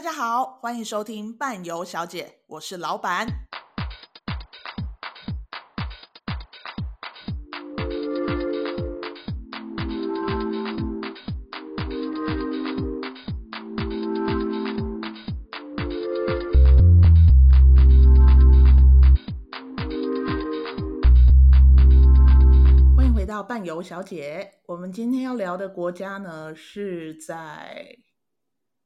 大家好，欢迎收听伴游小姐，我是老板。欢迎回到伴游小姐，我们今天要聊的国家呢，是在。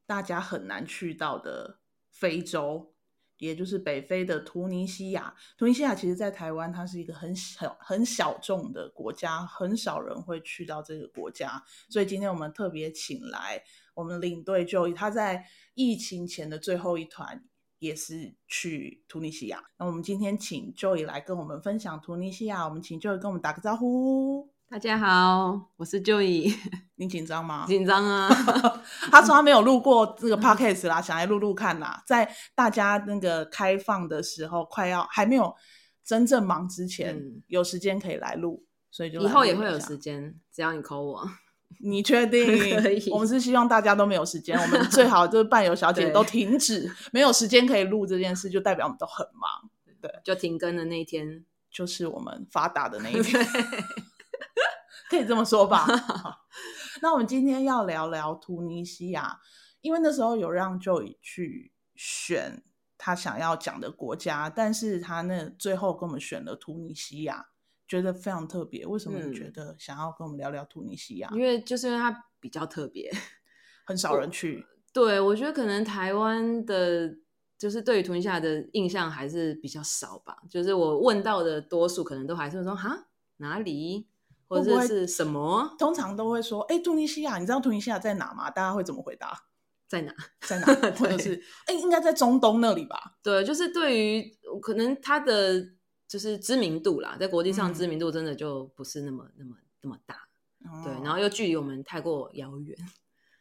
大家很难去到的非洲，也就是北非的突尼西亚。突尼西亚其实，在台湾它是一个很小、很小众的国家，很少人会去到这个国家。所以今天我们特别请来我们领队 Joy，他在疫情前的最后一团也是去突尼西亚。那我们今天请 Joy 来跟我们分享突尼西亚。我们请 Joy 跟我们打个招呼。大家好，我是 Joy。你紧张吗？紧张啊！他说他没有录过这个 podcast 啦，想来录录看啦。在大家那个开放的时候，快要还没有真正忙之前，嗯、有时间可以来录，所以就以后也会有时间，只要你 call 我。你确定？我们是希望大家都没有时间，我们最好就是伴游小姐 都停止没有时间可以录这件事，就代表我们都很忙。对，就停更的那一天，就是我们发达的那一天。可以这么说吧。那我们今天要聊聊突尼西亚，因为那时候有让 Joy 去选他想要讲的国家，但是他那最后跟我们选了突尼西亚，觉得非常特别。为什么你觉得想要跟我们聊聊突尼西亚？因为就是因为它比较特别，很 少人去。对，我觉得可能台湾的，就是对于突尼西亚的印象还是比较少吧。就是我问到的多数，可能都还是说哈哪里。或者是什么？通常都会说：“哎，突尼西亚，你知道突尼西亚在哪吗？”大家会怎么回答？在哪？在哪？或者是哎，应该在中东那里吧？对，就是对于可能它的就是知名度啦，在国际上知名度真的就不是那么、嗯、那么那么大。对，然后又距离我们太过遥远。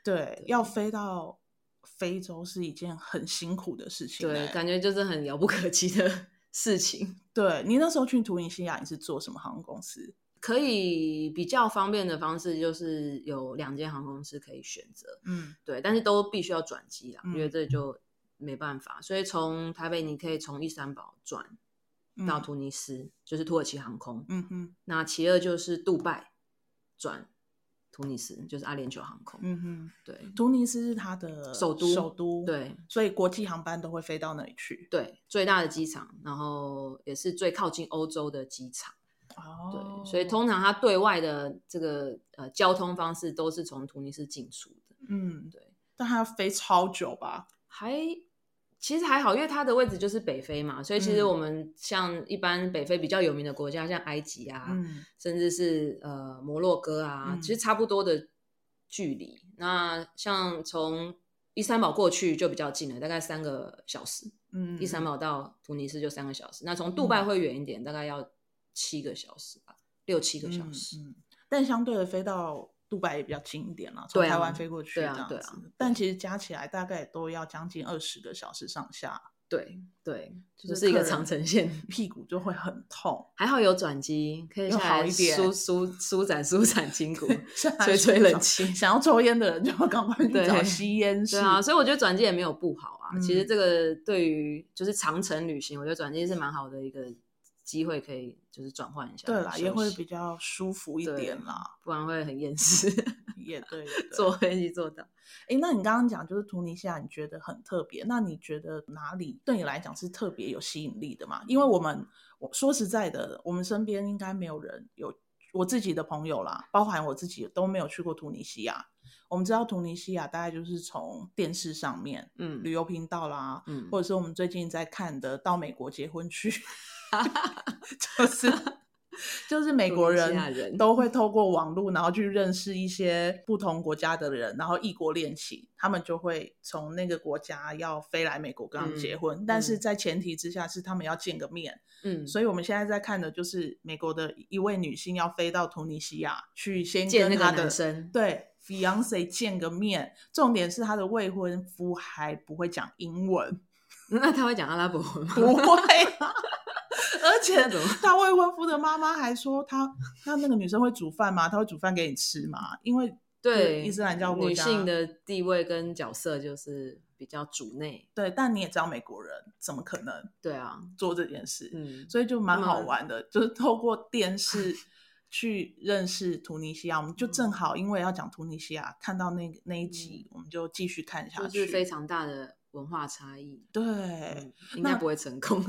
对，对要飞到非洲是一件很辛苦的事情。对，感觉就是很遥不可及的事情。对，你那时候去突尼西亚，你是做什么航空公司？可以比较方便的方式就是有两间航空公司可以选择，嗯，对，但是都必须要转机啦，嗯、因为这就没办法。所以从台北你可以从伊斯坦堡转到突尼斯，嗯、就是土耳其航空，嗯哼。那其二就是杜拜转突尼斯，就是阿联酋航空，嗯哼。对，突尼斯是它的首都，首都，对，所以国际航班都会飞到那里去。对，最大的机场，然后也是最靠近欧洲的机场。哦，对，所以通常它对外的这个呃交通方式都是从突尼斯进出的。嗯，对，但它要飞超久吧？还其实还好，因为它的位置就是北非嘛，所以其实我们像一般北非比较有名的国家，像埃及啊，嗯、甚至是呃摩洛哥啊，嗯、其实差不多的距离。那像从伊斯坦堡过去就比较近了，大概三个小时。嗯，伊斯坦堡到突尼斯就三个小时。那从杜拜会远一点，嗯、大概要。七个小时吧，六七个小时，嗯嗯、但相对的飞到杜拜也比较近一点了，从台湾飞过去这样子。对啊，对啊，但其实加起来大概都要将近二十个小时上下。对对，就是一个长城线，屁股就会很痛。还好有转机，可以好一点，舒舒舒展舒展筋骨，吹吹冷气。想要抽烟的人就要赶快 去找吸烟室。对啊，所以我觉得转机也没有不好啊。嗯、其实这个对于就是长城旅行，我觉得转机是蛮好的一个。机会可以就是转换一下，对啦，也会比较舒服一点啦，不然会很厌世。也 对，坐飞机坐到。哎，那你刚刚讲就是突尼西亚，你觉得很特别，那你觉得哪里对你来讲是特别有吸引力的嘛？因为我们我说实在的，我们身边应该没有人有我自己的朋友啦，包含我自己都没有去过突尼西亚。我们知道突尼西亚大概就是从电视上面，嗯，旅游频道啦，嗯，或者是我们最近在看的《到美国结婚去》。就是就是美国人都会透过网络，然后去认识一些不同国家的人，然后异国恋情，他们就会从那个国家要飞来美国跟他们结婚，嗯、但是在前提之下是他们要见个面。嗯，所以我们现在在看的就是美国的一位女性要飞到突尼西亚去先跟她的男生对 fiance 见个面，重点是她的未婚夫还不会讲英文，那他会讲阿拉伯文吗？不会。而且他 未婚夫的妈妈还说他，他那那个女生会煮饭吗？他会煮饭给你吃吗？因为对伊斯兰教国，女性的地位跟角色就是比较主内。对，但你也知道美国人怎么可能对啊做这件事，嗯，所以就蛮好玩的，就是透过电视 去认识突尼西亚。我们就正好因为要讲突尼西亚，看到那那一集，我们就继续看下去，就是非常大的。文化差异，对，嗯、应该不会成功。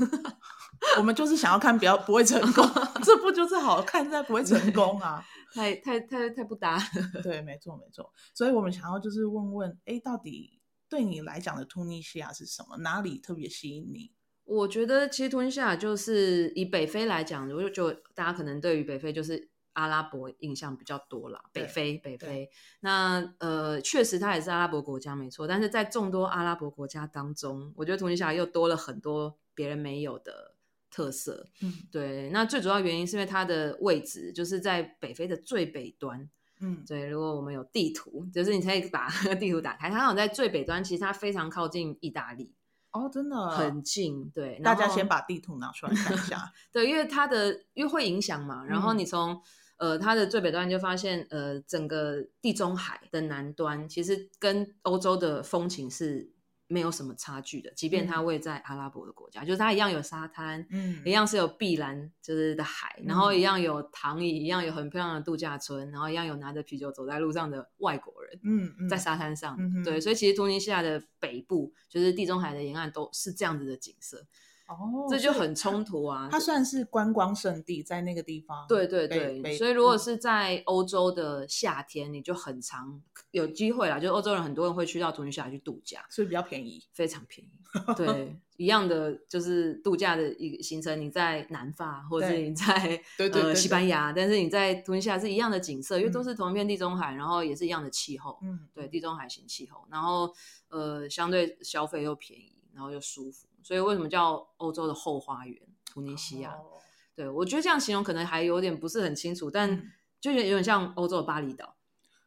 我们就是想要看，不要不会成功，这不就是好看在不会成功啊，太太太太不搭了。对，没错没错。所以我们想要就是问问，哎，到底对你来讲的突尼西亚是什么？哪里特别吸引你？我觉得其实突尼西亚就是以北非来讲，我就就大家可能对于北非就是。阿拉伯印象比较多啦，北非，北非。那呃，确实它也是阿拉伯国家，没错。但是在众多阿拉伯国家当中，我觉得突尼西亚又多了很多别人没有的特色。嗯，对。那最主要原因是因为它的位置就是在北非的最北端。嗯，对。如果我们有地图，就是你可以把地图打开，它好像在最北端，其实它非常靠近意大利。哦，真的很近。对，大家先把地图拿出来看一下。对，因为它的因为会影响嘛，然后你从。呃，它的最北端就发现，呃，整个地中海的南端其实跟欧洲的风情是没有什么差距的，即便它位在阿拉伯的国家，嗯、就是它一样有沙滩，嗯，一样是有碧蓝就是的海，然后一样有躺椅，一样有很漂亮的度假村，然后一样有拿着啤酒走在路上的外国人，嗯，嗯在沙滩上，嗯、对，所以其实突尼西亚的北部就是地中海的沿岸都是这样子的景色。哦，这就很冲突啊！它算是观光胜地，在那个地方。对对对，所以如果是在欧洲的夏天，你就很常有机会啦。就是欧洲人很多人会去到图尼西亚去度假，所以比较便宜，非常便宜。对，一样的就是度假的一个行程，你在南法或者是你在呃西班牙，但是你在图尼西亚是一样的景色，因为都是同一片地中海，然后也是一样的气候。嗯，对，地中海型气候，然后呃相对消费又便宜，然后又舒服。所以为什么叫欧洲的后花园？突尼西亚，oh. 对，我觉得这样形容可能还有点不是很清楚，但就有点像欧洲的巴厘岛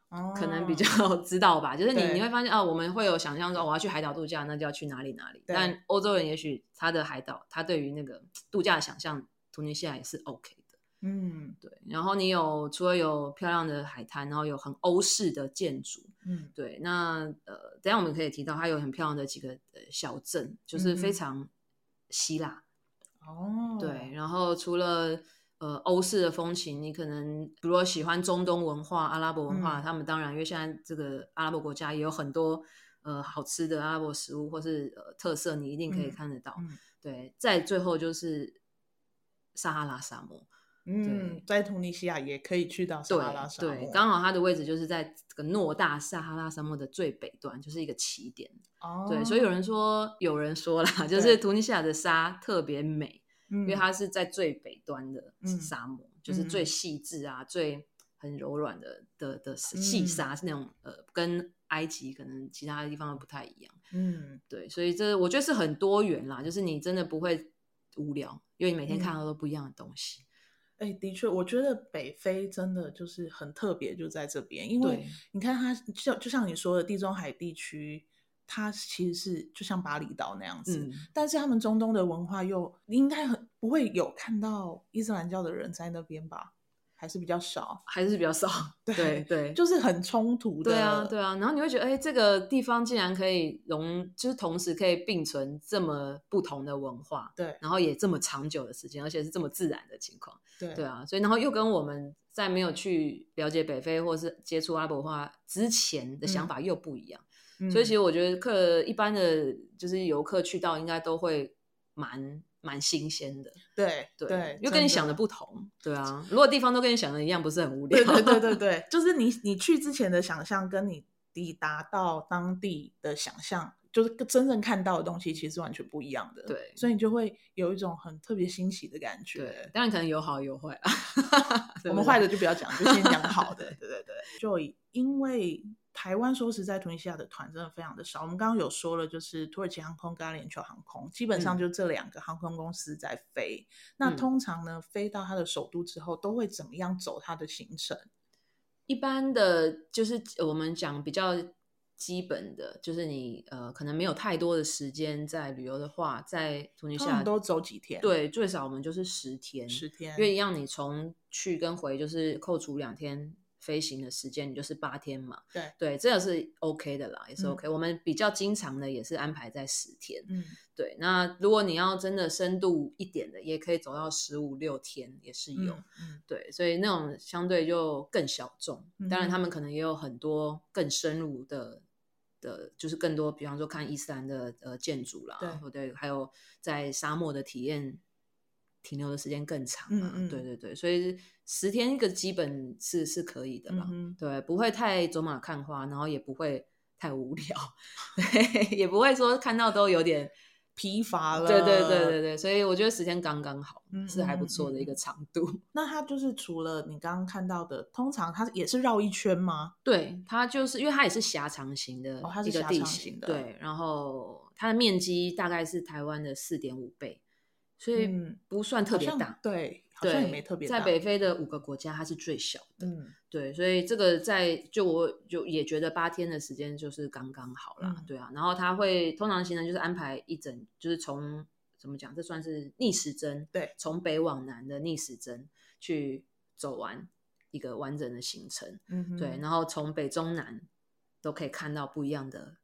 ，oh. 可能比较 知道吧。就是你你会发现啊，我们会有想象说我要去海岛度假，那就要去哪里哪里。但欧洲人也许他的海岛，他对于那个度假的想象，突尼西亚也是 OK 的。嗯，对。然后你有除了有漂亮的海滩，然后有很欧式的建筑。嗯，对，那呃，等下我们可以提到，它有很漂亮的几个呃小镇，就是非常希腊哦。对，然后除了呃欧式的风情，你可能比如说喜欢中东文化、阿拉伯文化，嗯、他们当然因为现在这个阿拉伯国家也有很多呃好吃的阿拉伯食物或是呃特色，你一定可以看得到。嗯嗯、对，再最后就是撒哈拉沙漠。嗯，在突尼西亚也可以去到撒哈拉沙漠，对，刚好它的位置就是在这个诺大撒哈拉沙漠的最北端，就是一个起点。哦，对，所以有人说，有人说啦，就是突尼西亚的沙特别美，因为它是在最北端的沙漠，就是最细致啊，最很柔软的的的细沙，是那种呃，跟埃及可能其他的地方都不太一样。嗯，对，所以这我觉得是很多元啦，就是你真的不会无聊，因为你每天看到都不一样的东西。哎、欸，的确，我觉得北非真的就是很特别，就在这边，因为你看它就就像你说的，地中海地区，它其实是就像巴厘岛那样子，嗯、但是他们中东的文化又应该很不会有看到伊斯兰教的人在那边吧？还是比较少，还是比较少，对对，对就是很冲突的，对啊对啊。然后你会觉得，哎，这个地方竟然可以融，就是同时可以并存这么不同的文化，对，然后也这么长久的时间，而且是这么自然的情况，对对啊。所以然后又跟我们在没有去了解北非或是接触阿拉伯文化之前的想法又不一样，嗯、所以其实我觉得客一般的就是游客去到应该都会蛮。蛮新鲜的，对对，又跟你想的不同，对啊。如果地方都跟你想的一样，不是很无聊？对对对对对，就是你你去之前的想象，跟你抵达到当地的想象，就是真正看到的东西，其实完全不一样的。对，所以你就会有一种很特别欣喜的感觉。对，当然可能有好有坏啊。我们坏的就不要讲，就先讲好的。对对对，就因为。台湾说实在，突尼西亚的团真的非常的少。我们刚刚有说了，就是土耳其航空跟阿联酋航空，基本上就这两个航空公司在飞。嗯、那通常呢，飞到它的首都之后，都会怎么样走它的行程？一般的，就是我们讲比较基本的，就是你呃，可能没有太多的时间在旅游的话，在突尼西亚都走几天？对，最少我们就是十天，十天，因为让，你从去跟回就是扣除两天。飞行的时间，你就是八天嘛。对对，这个是 OK 的啦，也是 OK。嗯、我们比较经常的也是安排在十天。嗯，对。那如果你要真的深度一点的，也可以走到十五六天，也是有。嗯，嗯对。所以那种相对就更小众。嗯、当然，他们可能也有很多更深入的的，就是更多，比方说看伊斯兰的呃建筑啦，对，对，还有在沙漠的体验。停留的时间更长嘛，嗯嗯对对对，所以十天一个基本是是可以的啦，嗯、对，不会太走马看花，然后也不会太无聊，对，也不会说看到都有点疲乏了，对对对对对，所以我觉得时间刚刚好，是还不错的一个长度。那它就是除了你刚刚看到的，通常它也是绕一圈吗？对，它就是因为它也是狭长型的一个地形，哦、对，然后它的面积大概是台湾的四点五倍。所以不算特别大，对，好像也没特别大。在北非的五个国家，它是最小的，嗯，对，所以这个在就我就也觉得八天的时间就是刚刚好啦，对啊。然后他会通常行程就是安排一整，就是从怎么讲，这算是逆时针，对，从北往南的逆时针去走完一个完整的行程，嗯，对，然后从北中南都可以看到不一样的。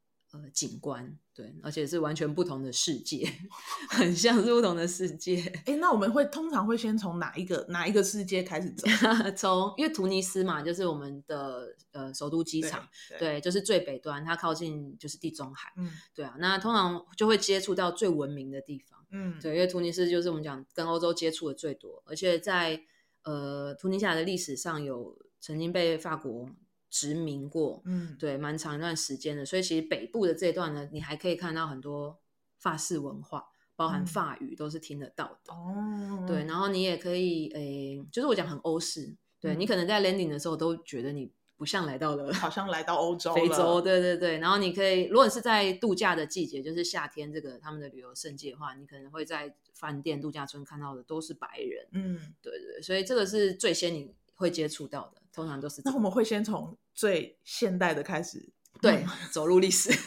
呃，景观对，而且是完全不同的世界，很像是不同的世界。哎，那我们会通常会先从哪一个哪一个世界开始走？从因为突尼斯嘛，就是我们的呃首都机场，对，对，就是最北端，它靠近就是地中海，嗯，对啊。那通常就会接触到最文明的地方，嗯，对，因为突尼斯就是我们讲跟欧洲接触的最多，而且在呃突尼西亚的历史上有曾经被法国。殖民过，嗯，对，蛮长一段时间的，所以其实北部的这一段呢，你还可以看到很多法式文化，包含法语都是听得到的，哦，对，然后你也可以，诶，就是我讲很欧式，对，你可能在 landing 的时候都觉得你不像来到了，好像来到欧洲、非洲，对对对，然后你可以，如果是在度假的季节，就是夏天这个他们的旅游胜季的话，你可能会在饭店度假村看到的都是白人，嗯，对对，所以这个是最先你会接触到的，通常都是，那我们会先从。最现代的开始，对，嗯、走入历史。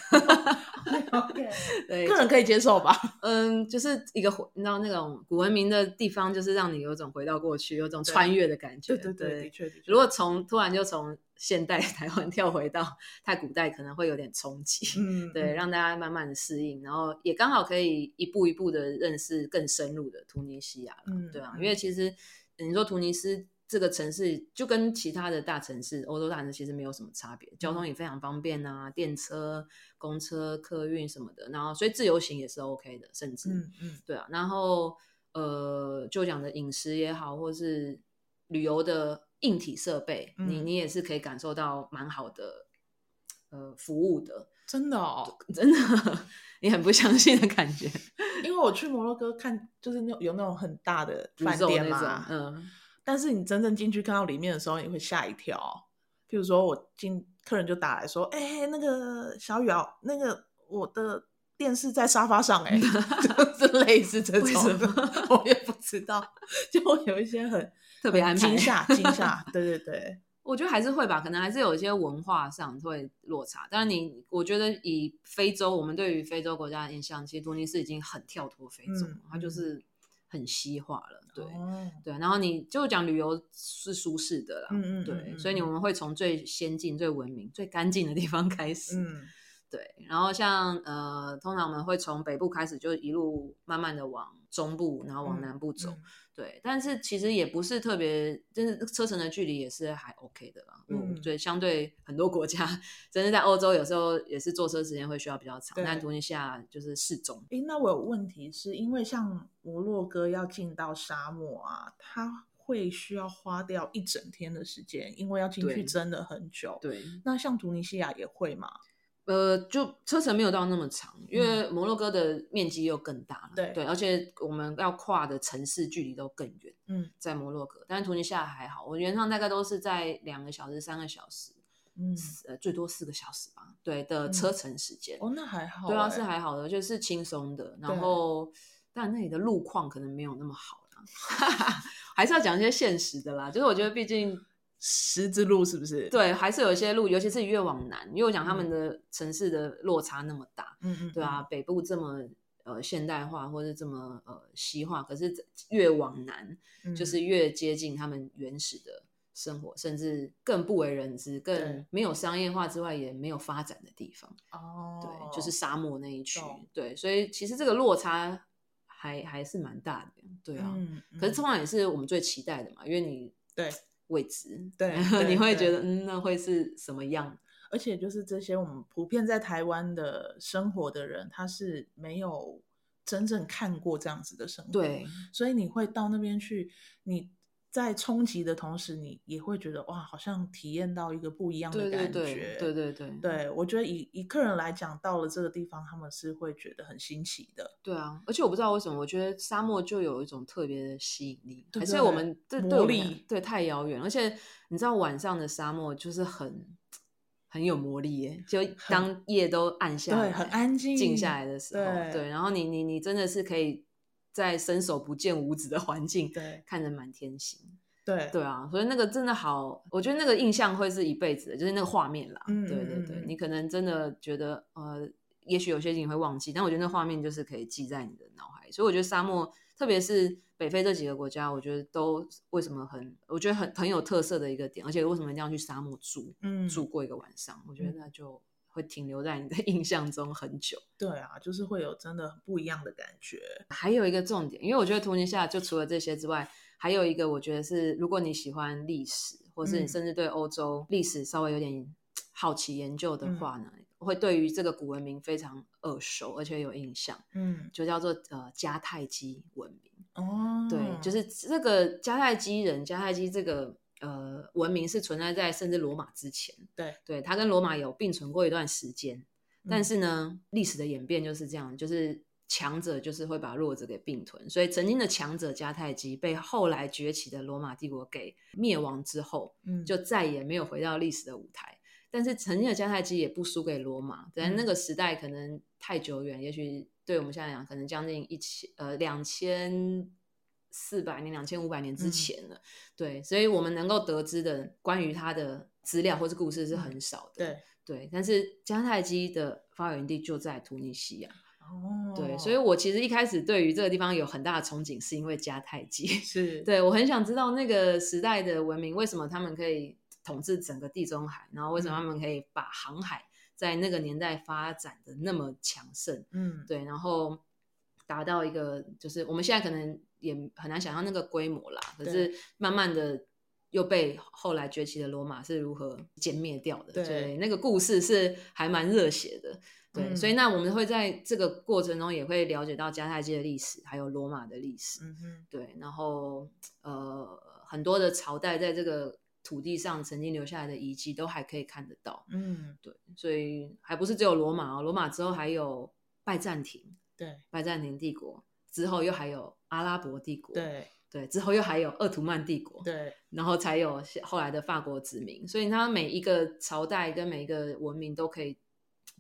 对，个人可以接受吧。嗯，就是一个你知道那种古文明的地方，就是让你有种回到过去，有种穿越的感觉。对对对，的确的确。如果从突然就从现代台湾 跳回到太古代，可能会有点冲击。嗯，对，让大家慢慢的适应，然后也刚好可以一步一步的认识更深入的突尼西亚。嗯，对啊，因为其实你说突尼斯。这个城市就跟其他的大城市，欧洲大城市其实没有什么差别，交通也非常方便啊，电车、公车、客运什么的，然后所以自由行也是 OK 的，甚至，嗯嗯，对啊，然后呃，就讲的饮食也好，或是旅游的硬体设备，嗯、你你也是可以感受到蛮好的呃服务的，真的哦，真的，你很不相信的感觉，因为我去摩洛哥看，就是那有那种很大的饭店嘛，嗯。但是你真正进去看到里面的时候，你会吓一跳。譬如说，我进客人就打来说：“哎、欸，那个小雨啊，那个我的电视在沙发上、欸，哎，就是类似这种？我也不知道，就会有一些很 特别惊吓、惊吓。对对对，我觉得还是会吧，可能还是有一些文化上会落差。但是你，我觉得以非洲，我们对于非洲国家的印象，其实突尼斯已经很跳脱非洲，嗯、它就是。很西化了，对、哦、对，然后你就讲旅游是舒适的啦，嗯嗯，嗯对，所以你我们会从最先进、最文明、最干净的地方开始，嗯，对，然后像呃，通常我们会从北部开始，就一路慢慢的往中部，然后往南部走。嗯嗯对，但是其实也不是特别，就是车程的距离也是还 OK 的啦。嗯，所以相对很多国家，真的在欧洲有时候也是坐车时间会需要比较长，对但突尼西亚就是适中。诶，那我有问题是因为像摩洛哥要进到沙漠啊，它会需要花掉一整天的时间，因为要进去真的很久。对，那像突尼西亚也会吗？呃，就车程没有到那么长，因为摩洛哥的面积又更大了，对，对，而且我们要跨的城市距离都更远，嗯，在摩洛哥，但是突尼西亚还好，我原上大概都是在两个小时、三个小时，嗯，呃，最多四个小时吧，对的车程时间，哦，那还好，对啊，是还好的，就是轻松的，然后，但那里的路况可能没有那么好啦，还是要讲一些现实的啦，就是我觉得毕竟。十字路是不是？对，还是有一些路，尤其是越往南，因为我讲他们的城市的落差那么大，嗯嗯，对啊，北部这么呃现代化或者这么呃西化，可是越往南，就是越接近他们原始的生活，甚至更不为人知、更没有商业化之外，也没有发展的地方。哦，对，就是沙漠那一区。对，所以其实这个落差还还是蛮大的。对啊，嗯嗯、可是通常也是我们最期待的嘛，因为你对未知，对，对你会觉得嗯，那会是什么样？而且就是这些我们普遍在台湾的生活的人，他是没有真正看过这样子的生活，对，所以你会到那边去，你。在冲击的同时，你也会觉得哇，好像体验到一个不一样的感觉。对对对，对，对，对我觉得以以客人来讲，到了这个地方，他们是会觉得很新奇的。对啊，而且我不知道为什么，我觉得沙漠就有一种特别的吸引力，对对对，还是我们这魔力对太遥远。而且你知道晚上的沙漠就是很很有魔力耶，就当夜都暗下来，对，很安静，静下来的时候，对，对然后你你你真的是可以。在伸手不见五指的环境，对，看着满天星，对对啊，所以那个真的好，我觉得那个印象会是一辈子的，就是那个画面啦。嗯，对对对，你可能真的觉得，呃，也许有些事情会忘记，但我觉得那画面就是可以记在你的脑海。所以我觉得沙漠，特别是北非这几个国家，我觉得都为什么很，我觉得很很有特色的一个点，而且为什么一定要去沙漠住，嗯，住过一个晚上，我觉得那就。会停留在你的 印象中很久。对啊，就是会有真的不一样的感觉。还有一个重点，因为我觉得突尼夏就除了这些之外，还有一个我觉得是，如果你喜欢历史，或是你甚至对欧洲历史稍微有点 好奇研究的话呢，嗯、会对于这个古文明非常耳熟，而且有印象。嗯，就叫做呃迦太基文明。哦，对，就是这个迦太基人，迦太基这个。呃，文明是存在在甚至罗马之前，对。对，它跟罗马有并存过一段时间，嗯、但是呢，历史的演变就是这样，就是强者就是会把弱者给并吞，所以曾经的强者迦太基被后来崛起的罗马帝国给灭亡之后，嗯，就再也没有回到历史的舞台。但是曾经的迦太基也不输给罗马，但那个时代可能太久远，嗯、也许对我们现在讲，可能将近一千呃两千。四百年、两千五百年之前了，嗯、对，所以我们能够得知的关于他的资料或是故事是很少的，对。对。但是迦太基的发源地就在突尼西亚，哦，对，所以我其实一开始对于这个地方有很大的憧憬，是因为迦太基，是。对我很想知道那个时代的文明为什么他们可以统治整个地中海，然后为什么他们可以把航海在那个年代发展的那么强盛，嗯，对，然后达到一个就是我们现在可能。也很难想象那个规模啦，可是慢慢的又被后来崛起的罗马是如何歼灭掉的。对，对，那个故事是还蛮热血的。对，嗯、所以那我们会在这个过程中也会了解到迦太基的历史，还有罗马的历史。嗯哼，对，然后呃，很多的朝代在这个土地上曾经留下来的遗迹都还可以看得到。嗯，对，所以还不是只有罗马哦，罗马之后还有拜占庭，对，拜占庭帝国。之后又还有阿拉伯帝国，对对，之后又还有鄂图曼帝国，对，然后才有后来的法国殖民。所以它每一个朝代跟每一个文明都可以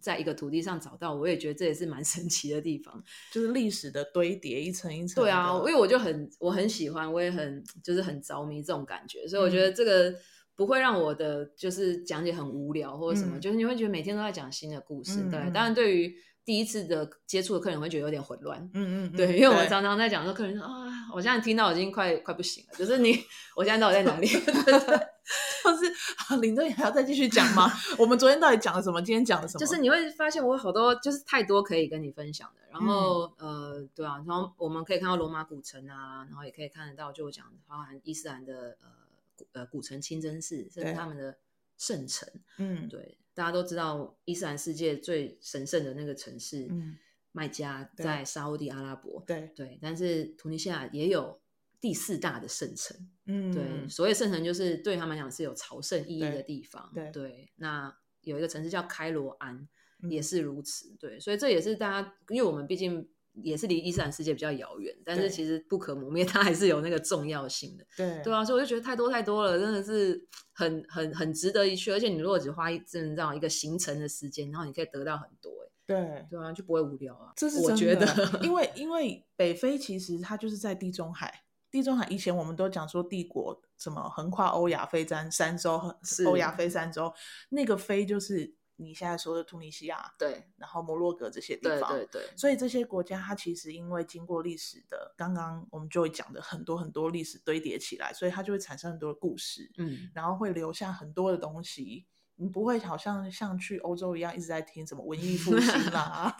在一个土地上找到，我也觉得这也是蛮 神奇的地方，就是历史的堆叠，一层一层。对啊，因为我就很我很喜欢，我也很就是很着迷这种感觉，所以我觉得这个不会让我的就是讲解很无聊或者什么，嗯、就是你会觉得每天都在讲新的故事。嗯、对，当然对于。第一次的接触的客人会觉得有点混乱，嗯嗯，对，因为我们常常在讲说，客人说啊，我现在听到已经快快不行了，就是你，我现在到底在哪里？就是领队，你还要再继续讲吗？我们昨天到底讲了什么？今天讲了什么？就是你会发现我有好多，就是太多可以跟你分享的。然后呃，对啊，然后我们可以看到罗马古城啊，然后也可以看得到，就我讲包含伊斯兰的呃古呃古城清真寺，甚至他们的圣城，嗯，对。大家都知道伊斯兰世界最神圣的那个城市，嗯，麦加在沙乌地阿拉伯，对对。但是突尼西亚也有第四大的圣城，嗯，对。所谓圣城就是对他们来讲是有朝圣意义的地方，对，对。那有一个城市叫开罗安，也是如此，对。所以这也是大家，因为我们毕竟。也是离伊斯兰世界比较遥远，但是其实不可磨灭，它还是有那个重要性的。对对啊，所以我就觉得太多太多了，真的是很很很值得一去。而且你如果只花一阵这样一个行程的时间，然后你可以得到很多，对对啊，就不会无聊啊。这是我觉得，因为 因为北非其实它就是在地中海，地中海以前我们都讲说帝国什么横跨欧亚非三三洲，欧亚非三洲，那个非就是。你现在说的突尼西亚，对，然后摩洛哥这些地方，对对对，所以这些国家它其实因为经过历史的，刚刚我们就会讲的很多很多历史堆叠起来，所以它就会产生很多的故事，嗯，然后会留下很多的东西。你不会好像像去欧洲一样一直在听什么文艺复 兴啦、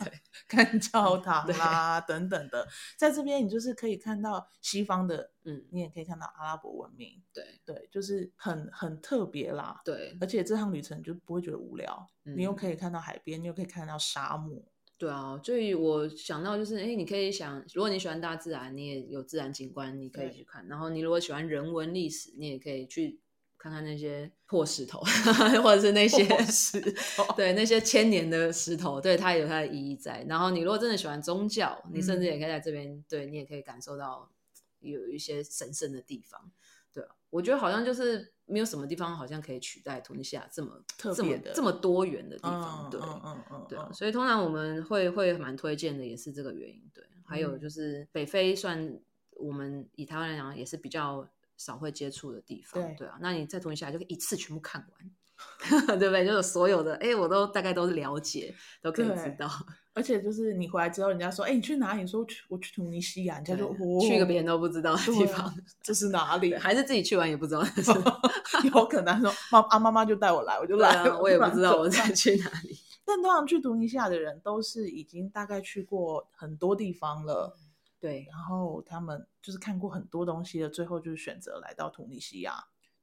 看教堂啦等等的，在这边你就是可以看到西方的，嗯，你也可以看到阿拉伯文明，对。对，就是很很特别啦，对，而且这趟旅程就不会觉得无聊，嗯、你又可以看到海边，你又可以看到沙漠，对啊，所以我想到就是，哎，你可以想，如果你喜欢大自然，你也有自然景观，你可以去看，然后你如果喜欢人文历史，你也可以去。看看那些破石头，或者是那些石头，对那些千年的石头，对它有它的意义在。然后你如果真的喜欢宗教，你甚至也可以在这边，嗯、对你也可以感受到有一些神圣的地方。对，我觉得好像就是没有什么地方好像可以取代突尼西亚这么特别的、这么多元的地方。嗯、对，嗯嗯嗯，对。所以通常我们会会蛮推荐的，也是这个原因。对，还有就是北非，算我们以台湾来讲也是比较。少会接触的地方，对，对啊，那你再突尼西亚就可以一次全部看完，对不对？就是所有的，哎，我都大概都是了解，都可以知道。而且就是你回来之后，人家说，哎，你去哪里？说去，我去突尼西亚，人家就、哦、去个别人都不知道的地方，啊、这是哪里？还是自己去完也不知道？有可能说，妈啊，妈妈就带我来，我就来了，啊、我也不知道我在去哪里。但通常去突尼西亚的人，都是已经大概去过很多地方了。对，然后他们就是看过很多东西的，最后就是选择来到突尼西亚，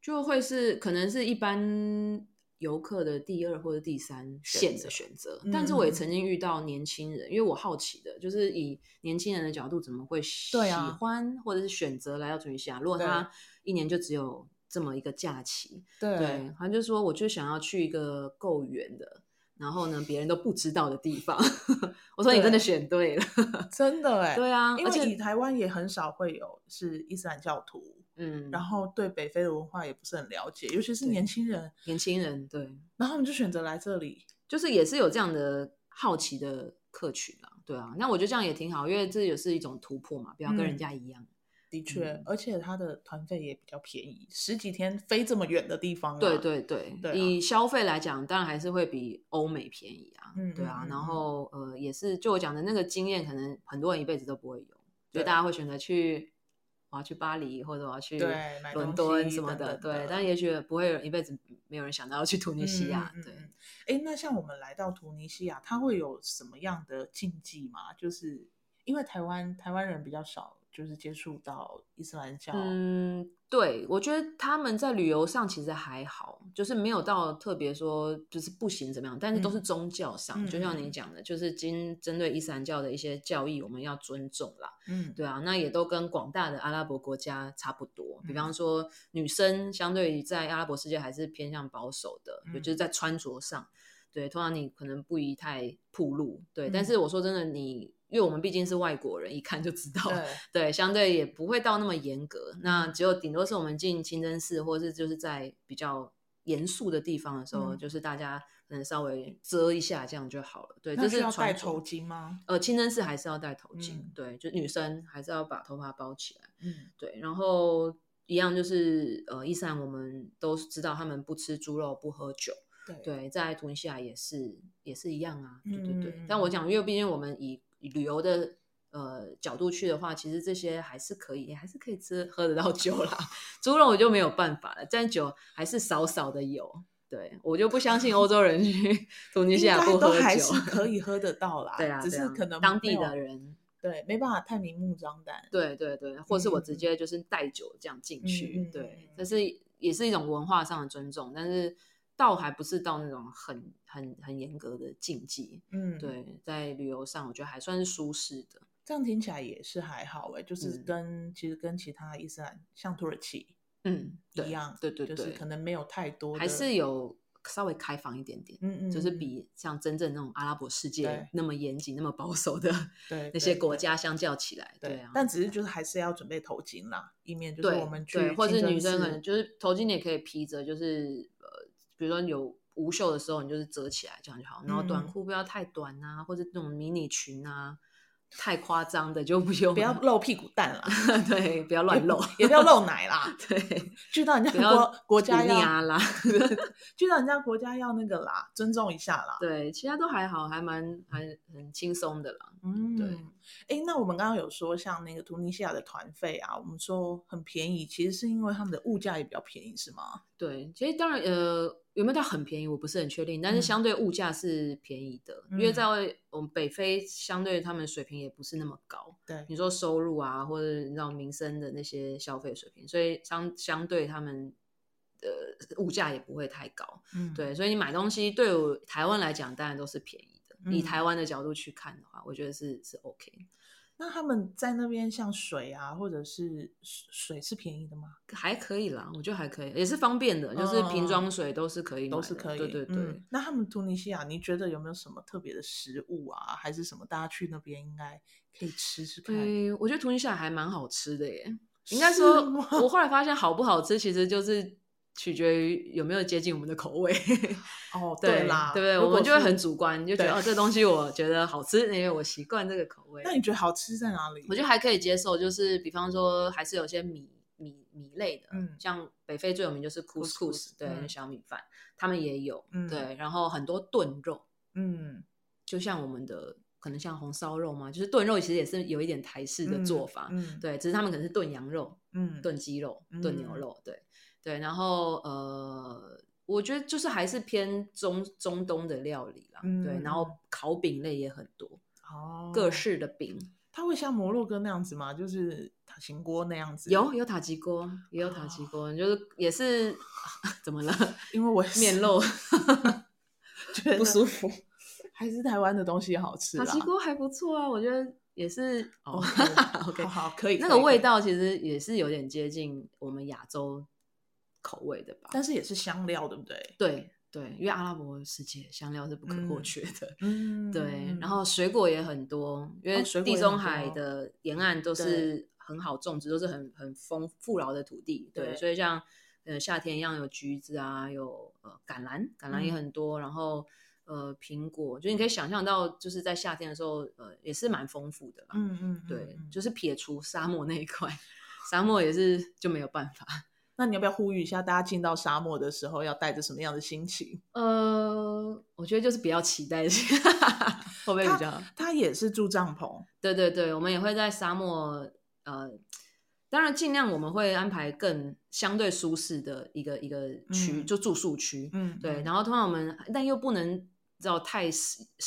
就会是可能是一般游客的第二或者第三线的选择。但是我也曾经遇到年轻人，嗯、因为我好奇的就是以年轻人的角度，怎么会喜欢或者是选择来到突尼西亚？如果他一年就只有这么一个假期，对，对他就说我就想要去一个够远的。然后呢，别人都不知道的地方，我说你真的选对了，真的哎，对啊，因为以台湾也很少会有是伊斯兰教徒，嗯，然后对北非的文化也不是很了解，尤其是年轻人，年轻人对，然后我们就选择来这里，就是也是有这样的好奇的客群啊，对啊，那我觉得这样也挺好，因为这也是一种突破嘛，不要跟人家一样。嗯的确，嗯、而且它的团费也比较便宜，十几天飞这么远的地方，啊，对对对，对啊，以消费来讲，当然还是会比欧美便宜啊，嗯，对啊，然后呃，也是就我讲的那个经验，可能很多人一辈子都不会有，所以大家会选择去，我要去巴黎或者我要去伦敦什么的，对，对，但也许不会有一辈子没有人想到要去突尼西亚，嗯、对，哎，那像我们来到突尼西亚，它会有什么样的禁忌吗？就是因为台湾台湾人比较少。就是接触到伊斯兰教，嗯，对，我觉得他们在旅游上其实还好，就是没有到特别说就是不行怎么样，但是都是宗教上，嗯、就像你讲的，就是今针对伊斯兰教的一些教义，我们要尊重啦，嗯，对啊，那也都跟广大的阿拉伯国家差不多，比方说女生相对于在阿拉伯世界还是偏向保守的，也、嗯、就是在穿着上，对，通常你可能不宜太暴露，对，嗯、但是我说真的你。因为我们毕竟是外国人，一看就知道，对，对，相对也不会到那么严格。嗯、那只有顶多是我们进清真寺，或者是就是在比较严肃的地方的时候，嗯、就是大家可能稍微遮一下，这样就好了。对，这是要戴头巾吗？呃，清真寺还是要戴头巾，嗯、对，就女生还是要把头发包起来。嗯，对，然后一样就是呃，伊斯兰我们都知道他们不吃猪肉，不喝酒。对，对，在突尼西亚也是也是一样啊。对对对。嗯、但我讲，因为毕竟我们以旅游的呃角度去的话，其实这些还是可以，也还是可以吃喝得到酒啦。猪肉我就没有办法了，但酒还是少少的有。对，我就不相信欧洲人去突尼西亚不喝酒，还是可以喝得到啦。对啊，只是可能当地的人对没办法太明目张胆。对对对，或是我直接就是带酒这样进去，嗯、对，这是也是一种文化上的尊重，但是。倒还不是到那种很很很严格的禁忌，嗯，对，在旅游上我觉得还算是舒适的。这样听起来也是还好哎，就是跟、嗯、其实跟其他伊斯兰像土耳其，嗯，一样，对对对，就是可能没有太多，还是有稍微开放一点点，嗯嗯，就是比像真正那种阿拉伯世界那么严谨、那么保守的对 那些国家相较起来，对啊，但只是就是还是要准备头巾啦，以免就是我们去，或者是女生可能就是头巾也可以披着，就是。比如说有无袖的时候，你就是折起来这样就好。然后短裤不要太短啊，或者那种迷你裙啊，太夸张的就不用，不要露屁股蛋了，对，不要乱露，也不要露奶啦，对，去到人家国国家要啦，去到人家国家要那个啦，尊重一下啦，对，其他都还好，还蛮还很轻松的啦，嗯，对，哎，那我们刚刚有说像那个突尼西亚的团费啊，我们说很便宜，其实是因为他们的物价也比较便宜，是吗？对，其实当然呃。有没有到很便宜？我不是很确定，但是相对物价是便宜的，嗯、因为在我们北非，相对他们水平也不是那么高。对，你说收入啊，或者你知道民生的那些消费水平，所以相相对他们的物价也不会太高。嗯，对，所以你买东西对我台湾来讲，当然都是便宜以台湾的角度去看的话，我觉得是是 OK。那他们在那边像水啊，或者是水是便宜的吗？还可以啦，我觉得还可以，也是方便的，就是瓶装水都是可以，都是可以。对对对、嗯。那他们突尼西亚，你觉得有没有什么特别的食物啊，还是什么大家去那边应该可以吃吃看？对，我觉得突尼西亚还蛮好吃的耶。应该说，我后来发现好不好吃，其实就是。取决于有没有接近我们的口味 哦，对啦，对不对？我们就会很主观，就觉得哦，这东西我觉得好吃，因为我习惯这个口味。那你觉得好吃在哪里？我觉得还可以接受，就是比方说，还是有些米米米类的，嗯，像北非最有名就是 couscous，对，小米饭，他们也有，对，然后很多炖肉，嗯，就像我们的可能像红烧肉嘛，就是炖肉其实也是有一点台式的做法，嗯，对，只是他们可能是炖羊肉，嗯，炖鸡肉，炖牛肉，对。对，然后呃，我觉得就是还是偏中中东的料理啦。嗯、对，然后烤饼类也很多哦，各式的饼。它会像摩洛哥那样子吗？就是塔吉锅那样子？有有塔吉锅，也有塔吉锅，哦、就是也是 怎么了？因为我面露 觉得不舒服，还是台湾的东西好吃。塔吉锅还不错啊，我觉得也是。哦，OK，好，可以。那个味道其实也是有点接近我们亚洲。口味的吧，但是也是香料，对不对？对对，因为阿拉伯世界香料是不可或缺的。嗯，对。然后水果也很多，因为地中海的沿岸都是很好种植，都是很很丰富饶的土地。对，所以像呃夏天一样有橘子啊，有呃橄榄，橄榄也很多。然后呃苹果，就你可以想象到，就是在夏天的时候，呃也是蛮丰富的。嗯嗯，对，就是撇除沙漠那一块，沙漠也是就没有办法。那你要不要呼吁一下大家进到沙漠的时候要带着什么样的心情？呃，我觉得就是比较期待，会不会比较？他，他也是住帐篷，对对对，我们也会在沙漠，呃，当然尽量我们会安排更相对舒适的一个一个区，嗯、就住宿区，嗯，对。然后通常我们，但又不能知道太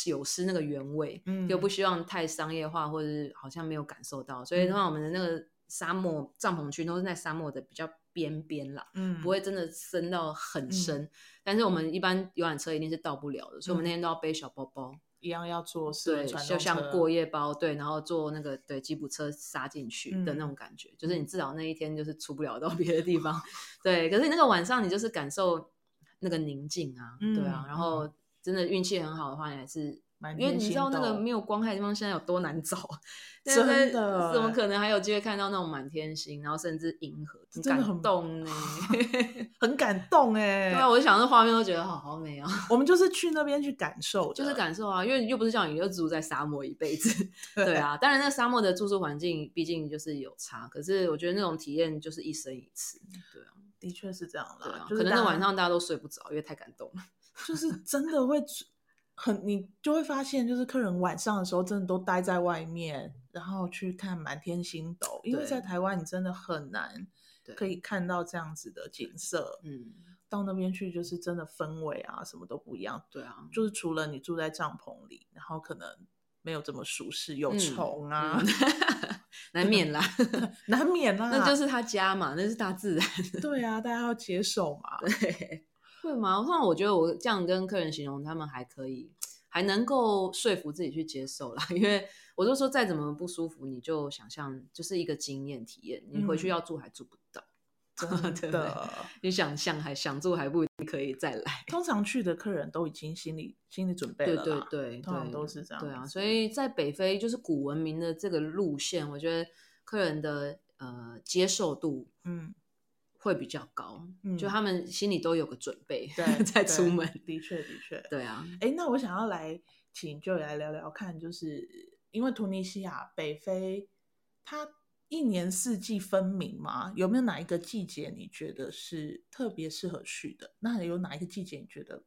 有失那个原味，嗯，又不希望太商业化或者是好像没有感受到，所以通常我们的那个沙漠帐篷区都是在沙漠的比较。边边啦，嗯，不会真的深到很深，嗯、但是我们一般游览车一定是到不了的，嗯、所以我们那天都要背小包包，一样要坐，对，就像过夜包，对，然后坐那个对吉普车杀进去的那种感觉，嗯、就是你至少那一天就是出不了到别的地方，对，可是你那个晚上你就是感受那个宁静啊，嗯、对啊，然后真的运气很好的话，你还是。因为你知道那个没有光害的地方现在有多难找，真的怎么可能还有机会看到那种满天星，然后甚至银河，很感动呢，很感动哎。对啊，我就想这画面都觉得好好美啊。我们就是去那边去感受，就是感受啊，因为又不是像你就住在沙漠一辈子，对啊。当然，那沙漠的住宿环境毕竟就是有差，可是我觉得那种体验就是一生一次，对啊，的确是这样啦。可能那晚上大家都睡不着，因为太感动了，就是真的会。很，你就会发现，就是客人晚上的时候真的都待在外面，然后去看满天星斗。因为在台湾，你真的很难可以看到这样子的景色。嗯，到那边去就是真的氛围啊，什么都不一样。对啊，就是除了你住在帐篷里，然后可能没有这么舒适，有虫啊，难免啦，难免啦，那就是他家嘛，那是大自然。对啊，大家要接受嘛。对。会吗？通常我觉得我这样跟客人形容，他们还可以，还能够说服自己去接受啦。因为我就说，再怎么不舒服，你就想象就是一个经验体验。你回去要住还住不到，嗯、真的。你想象还想住还不一定可以再来。通常去的客人都已经心理心理准备了，对对对，通常都是这样。对啊，所以在北非就是古文明的这个路线，我觉得客人的呃接受度，嗯。会比较高，嗯、就他们心里都有个准备，对，再出门。的确，的确，对啊。哎，那我想要来请 Joy 来聊聊看，就是因为突尼西亚北非，它一年四季分明嘛，有没有哪一个季节你觉得是特别适合去的？那有哪一个季节你觉得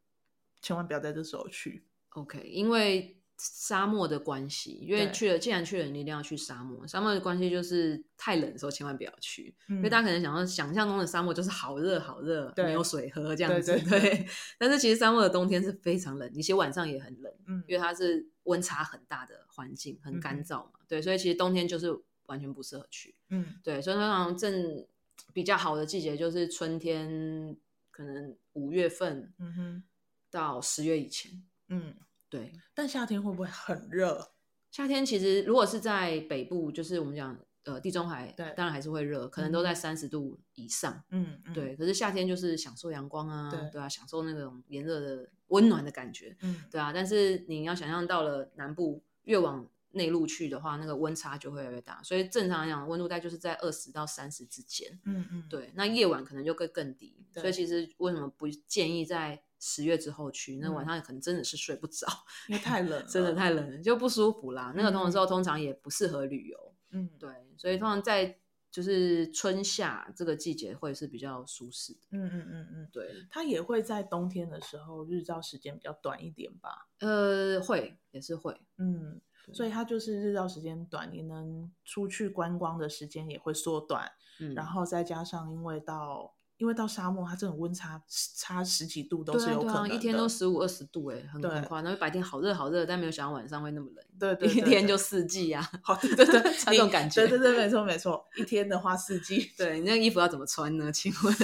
千万不要在这时候去？OK，因为。沙漠的关系，因为去了，既然去了，你一定要去沙漠。沙漠的关系就是太冷的时候千万不要去，嗯、因为大家可能想到想象中的沙漠就是好热好热，没有水喝这样子。对，对，对，对，但是其实沙漠的冬天是非常冷，而且晚上也很冷，嗯，因为它是温差很大的环境，很干燥嘛。嗯、对，所以其实冬天就是完全不适合去。嗯，对，所以通常正比较好的季节就是春天，可能五月份，嗯哼，到十月以前，嗯。对，但夏天会不会很热？夏天其实如果是在北部，就是我们讲呃地中海，对，当然还是会热，可能都在三十度以上。嗯，对。可是夏天就是享受阳光啊，对，对啊，享受那种炎热的温暖的感觉。嗯，对啊。但是你要想象到了南部，越往内陆去的话，那个温差就会越来越大。所以正常来讲，温度带就是在二十到三十之间。嗯嗯，对。那夜晚可能就会更低。所以其实为什么不建议在十月之后去，那晚上可能真的是睡不着，因为太冷，真的太冷了，就不舒服啦。那个通常时候通常也不适合旅游，嗯，对，所以通常在就是春夏这个季节会是比较舒适的，嗯嗯嗯嗯，对，它也会在冬天的时候日照时间比较短一点吧？呃，会也是会，嗯，所以它就是日照时间短，你能出去观光的时间也会缩短，嗯，然后再加上因为到。因为到沙漠，它这种温差差十几度都是有可能的，对啊、一天都十五二十度，哎，很很夸张。白天好热好热，但没有想到晚上会那么冷。对对，对，一天就四季啊，好，对 对对，这种感觉。对对对，没错没错，一天的话四季。对，你那衣服要怎么穿呢？请问，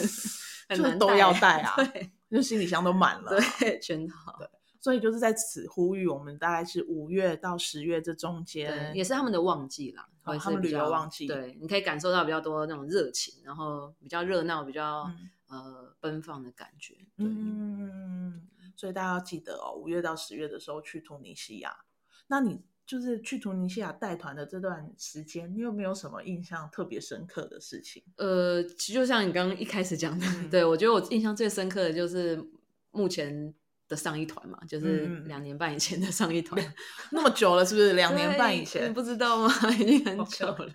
很难都要带啊，对，就行李箱都满了，对，全套。对。所以就是在此呼吁，我们大概是五月到十月这中间，也是他们的旺季啦，哦、他们旅游旺季。对，你可以感受到比较多那种热情，然后比较热闹、比较、嗯、呃奔放的感觉。对，嗯，所以大家要记得哦，五月到十月的时候去突尼西亚。那你就是去突尼西亚带团的这段时间，你有没有什么印象特别深刻的事情？呃，其实就像你刚刚一开始讲的，嗯、对我觉得我印象最深刻的就是目前。的上一团嘛，就是两年半以前的上一团，嗯，那么久了，是不是？两年半以前，你不知道吗？已经很久了.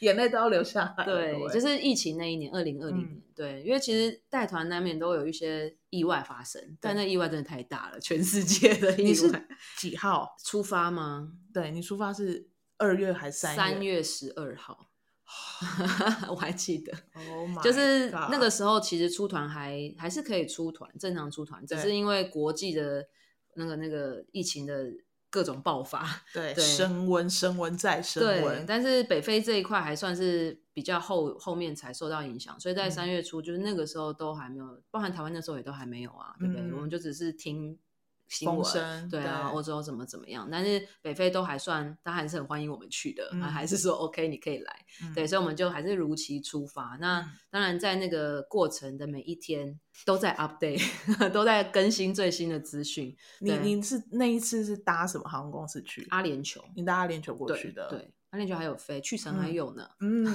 眼泪都要流下来。对，就是疫情那一年，二零二零年，嗯。对，因为其实带团难免都有一些意外发生，但那意外真的太大了，全世界的意外。你 是几号出发吗？对，你出发是二月还是三月？三月十二号。我还记得，oh、就是那个时候，其实出团还还是可以出团，正常出团，只是因为国际的那个那个疫情的各种爆发，对，对升温，升温再升温。但是北非这一块还算是比较后后面才受到影响，所以在三月初，就是那个时候都还没有，包含台湾那时候也都还没有啊，对不对？嗯、我们就只是听。风声对啊，欧洲怎么怎么样？但是北非都还算，他还是很欢迎我们去的，嗯、还是说 OK，你可以来。嗯、对，所以我们就还是如期出发。那、嗯、当然，在那个过程的每一天都在 update，都在更新最新的资讯。你你是那一次是搭什么航空公司去？阿联酋，你搭阿联酋过去的？对，对阿联酋还有飞，去程还有呢。嗯，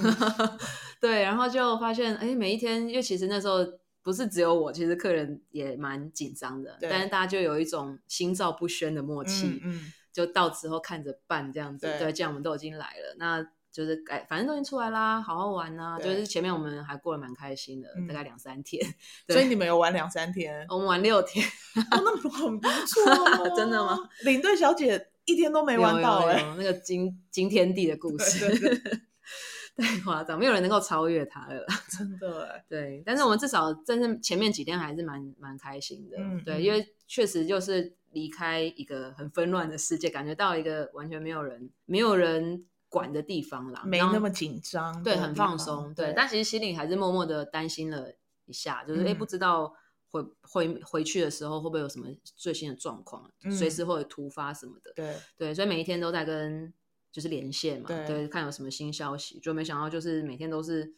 对，然后就发现，哎，每一天，因为其实那时候。不是只有我，其实客人也蛮紧张的，但是大家就有一种心照不宣的默契，嗯嗯、就到时候看着办这样子。对，对，既然我们都已经来了，那就是改，反正都已经出来啦，好好玩呐、啊。就是前面我们还过得蛮开心的，嗯、大概两三天。所以你们有玩两三天？我们玩六天，哦、那很不错、哦，真的吗？领队小姐一天都没玩到哎，那个惊惊天地的故事。对对对太夸张，没有人能够超越他了，真的。对，但是我们至少真正前面几天还是蛮蛮开心的，嗯、对，因为确实就是离开一个很纷乱的世界，感觉到一个完全没有人、没有人管的地方啦，没那么紧张，对，很放松，对，但其实心里还是默默的担心了一下，就是哎、嗯，不知道回回回去的时候会不会有什么最新的状况，随、嗯、时会突发什么的，对对，所以每一天都在跟。就是连线嘛，对，对，看有什么新消息，就没想到就是每天都是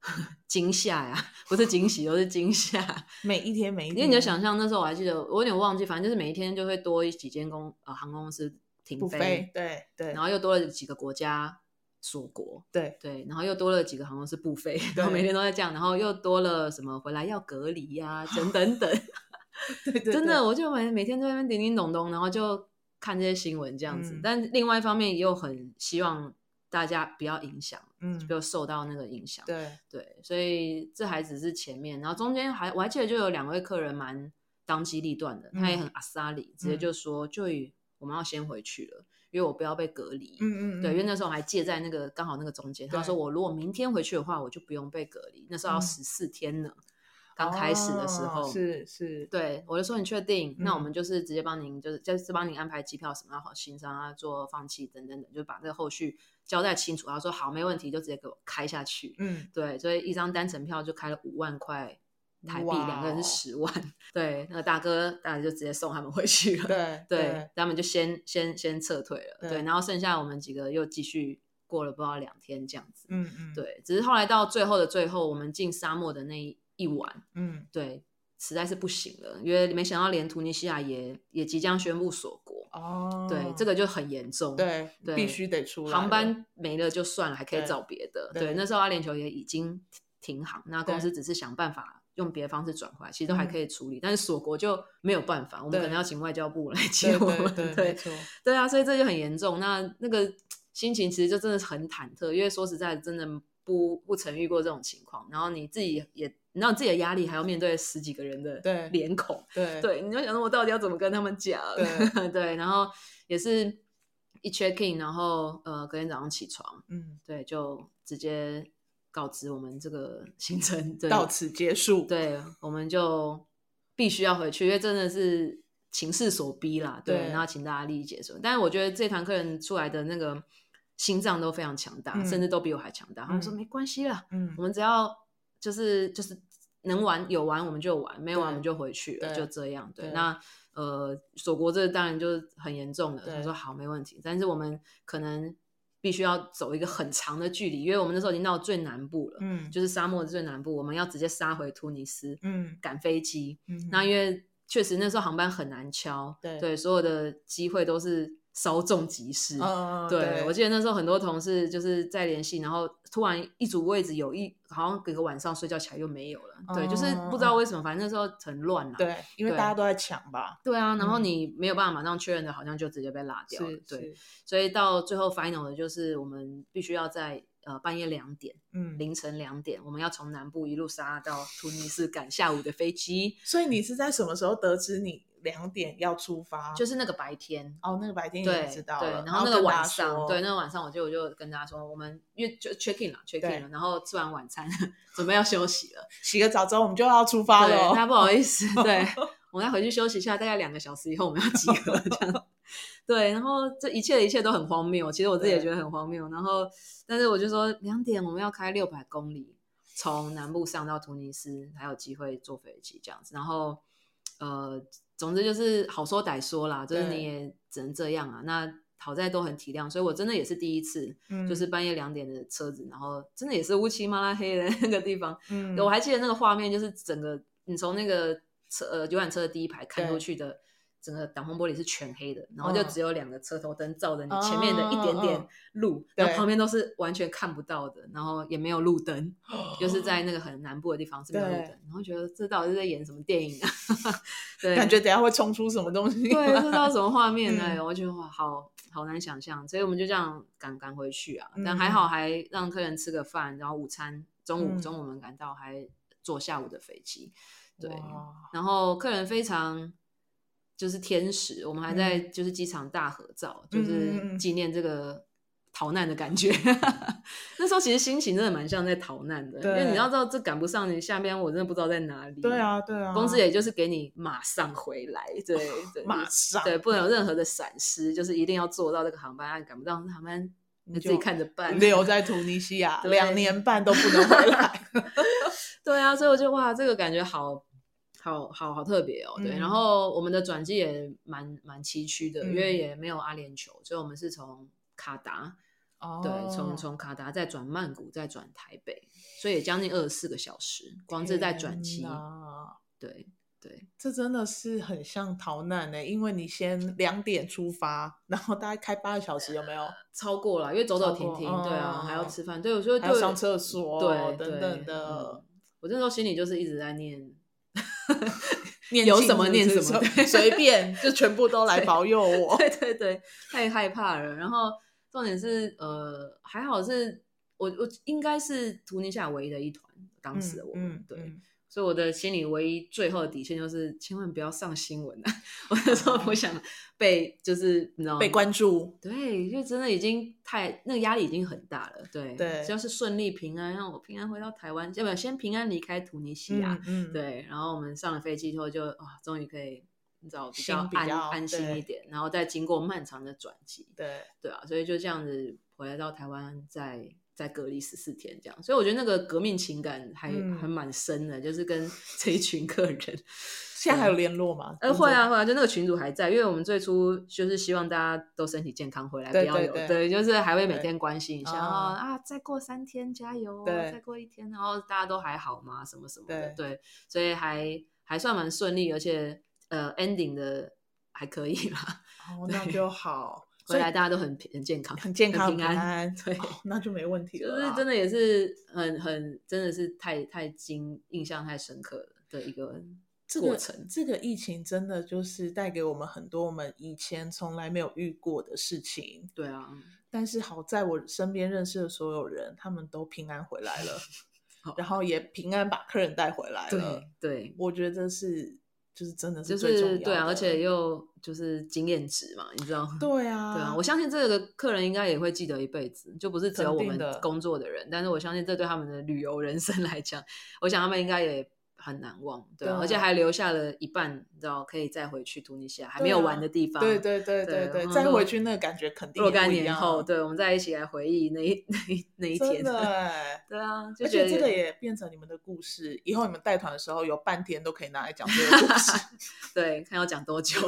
惊吓呀，不是惊喜，都是惊吓。每一天每一天，因为你就想象那时候我还记得，我有点忘记，反正就是每一天就会多几间公呃航空公司停飞，飞，对对，然后又多了几个国家锁国，对对，然后又多了几个航空公司不飞，然后每天都在这样，然后又多了什么回来要隔离呀、啊，等等等，对，对，对，真的我就每每天在那边叮叮咚咚，然后就。看这些新闻这样子，嗯、但另外一方面又很希望大家不要影响，嗯，不要受到那个影响。对对，所以这还只是前面，然后中间还我还记得就有两位客人蛮当机立断的，嗯、他也很阿萨里，直接就说：“就、嗯、我们要先回去了，因为我不要被隔离。”嗯嗯，对，因为那时候我还借在那个刚好那个中间，他说：“我如果明天回去的话，我就不用被隔离。”那时候要十四天呢。嗯刚开始的时候，哦、是是，对我就说，你确定？嗯、那我们就是直接帮您，就是就是帮您安排机票什么要好，行程啊，做放弃等等等，就把这个后续交代清楚。然后说好，没问题，就直接给我开下去。嗯，对，所以一张单程票就开了五万块台币，两、哦、个人是十万。对，那个大哥大概就直接送他们回去了。对对，对他们就先先先撤退了。对，对，然后剩下我们几个又继续过了不知道两天这样子。嗯嗯，对，只是后来到最后的最后，我们进沙漠的那一。一晚，嗯，对，实在是不行了，因为没想到连突尼西亚也也即将宣布锁国。哦，对，这个就很严重，对，对，必须得出来，航班没了就算了，还可以找别的，对，对，那时候阿联酋也已经停航，那公司只是想办法用别的方式转回来，其实都还可以处理，但是锁国就没有办法，我们可能要请外交部来接我们，对，对，对啊，所以这就很严重，那那个心情其实就真的是很忐忑，因为说实在，真的不不曾遇过这种情况，然后你自己也。你知道自己的压力，还要面对十几个人的脸孔，对 对，你就想说，我到底要怎么跟他们讲？对 对，然后也是一 check in，然后呃，隔天早上起床，嗯，对，就直接告知我们这个 行程到此结束。对，我们就必须要回去，因为真的是情势所逼啦。对，然后请大家理解什么。但是我觉得这堂客人出来的那个心脏都非常强大，甚至都比我还强大。他们说没关系啦，嗯，我们只要就是就是。能玩有玩我们就玩，没玩我们就回去了，就这样。对，那呃锁国这当然就是很严重的。他说好没问题，但是我们可能必须要走一个很长的距离，因为我们那时候已经到最南部了，嗯，就是沙漠的最南部，我们要直接杀回突尼斯，嗯，赶飞机。嗯，那因为确实那时候航班很难敲，对，所有的机会都是。稍纵即逝，嗯、对，对。我记得那时候很多同事就是在联系，然后突然一组位置有一好像隔个晚上睡觉起来又没有了，嗯、对，就是不知道为什么，反正那时候很乱了，对，因为大家都在抢吧，对啊，然后你没有办法马上确认的，好像就直接被拉掉了，嗯、对，所以到最后 final 的就是我们必须要在呃半夜两点，嗯，凌晨两点，我们要从南部一路杀到突尼斯赶下午的飞机，所以你是在什么时候得知你？两点要出发，就是那个白天哦，那个白天也知道对，对，然后那个晚上，对，那个晚上我就我就跟大家说，我们因为就 check in 了，check in 了，然后吃完晚餐 准备要休息了，洗个澡之后我们就要出发了。大家不好意思，对，我们要回去休息一下，大概两个小时以后我们要集合这样。对，然后这一切的一切都很荒谬，其实我自己也觉得很荒谬。然后，但是我就说两点我们要开六百公里，从南部上到突尼斯，还有机会坐飞机这样子。然后，呃。总之就是好说歹说啦，就是你也只能这样啊。那好在都很体谅，所以我真的也是第一次，就是半夜两点的车子，然后真的也是乌漆嘛拉黑的那个地方。嗯，我还记得那个画面，就是整个你从那个车呃游览车的第一排看过去的。整个挡风玻璃是全黑的，然后就只有两个车头灯照着你前面的一点点路，然后旁边都是完全看不到的，然后也没有路灯，就是在那个很南部的地方是没有路灯，然后觉得这到底是在演什么电影啊？对，感觉等下会冲出什么东西，对，不知道什么画面呢？我觉得哇，好好难想象，所以我们就这样赶赶回去啊，但还好还让客人吃个饭，然后午餐中午中午我们赶到，还坐下午的飞机，对，然后客人非常。就是天使，我们还在就是机场大合照，嗯、就是纪念这个逃难的感觉。嗯、那时候其实心情真的蛮像在逃难的，对因为你要知道这赶不上你下边，我真的不知道在哪里。对啊，对啊。公司也就是给你马上回来，对对，马上对，不能有任何的闪失，就是一定要坐到这个航班，赶不到航班你自己看着办。留在突尼西亚 两年半都不能回来。对啊，所以我就哇，这个感觉好。好好好特别哦，对，嗯、然后我们的转机也蛮蛮崎岖的，嗯、因为也没有阿联酋，所以我们是从卡达，哦、对，从从卡达再转曼谷，再转台北，所以也将近二十四个小时，光是在转机，对对，这真的是很像逃难呢，因为你先两点出发，然后大概开八个小时，有没有？超过了，因为走走停停，对啊，还要吃饭，对，所以还要上厕所，对，等等的，我那时候心里就是一直在念。有什么念什么，随便就全部都来 保佑我。对对对，太害怕了。然后重点是，呃，还好是我我应该是图尼西亚唯一的一团，当时的我们、嗯嗯、对。嗯所以我的心里唯一最后的底线就是，千万不要上新闻啊！我那时候不想被，就是你知道被关注。对，就真的已经太那个压力已经很大了。对对，只要是顺利平安，让我平安回到台湾，要不要先平安离开突尼西亚？嗯，嗯对。然后我们上了飞机之后就，就啊，终于可以你知道比较安比较安心一点，然后再经过漫长的转机。对对啊，所以就这样子回来到台湾，在。在隔离十四天，这样，所以我觉得那个革命情感还、嗯、还蛮深的，就是跟 这一群客人，现在还有联络吗？呃，会啊会啊，就那个群主还在，因为我们最初就是希望大家都身体健康回来，不要有，对，就是还会每天关心一下，啊啊，再过三天加油，再过一天，然后大家都还好吗？什么什么的，对，对，所以还还算蛮顺利，而且呃，ending 的还可以啦，哦，那就好。回来大家都很很健康，很健康，很平安，平 安对、哦，那就没问题了。就是真的也是很很真的是太太惊印象太深刻的一个过程。这个、这个疫情真的就是带给我们很多我们以前从来没有遇过的事情。对啊，但是好在我身边认识的所有人，他们都平安回来了，然后也平安把客人带回来了。对，对我觉得是。就是真的是就是对啊，而且又就是经验值嘛，你知道？对啊，对啊，我相信这个客人应该也会记得一辈子，就不是只有我们工作的人，的但是我相信这对他们的旅游人生来讲，我想他们应该也。很难忘，对，而且还留下了一半，你知道可以再回去突尼西亚还没有玩的地方。对对对对对，再回去那个感觉肯定若干年后，对，我们再一起来回忆那一那一那一天。对对啊，而且这个也变成你们的故事，以后你们带团的时候有半天都可以拿来讲这个故事。对，看要讲多久，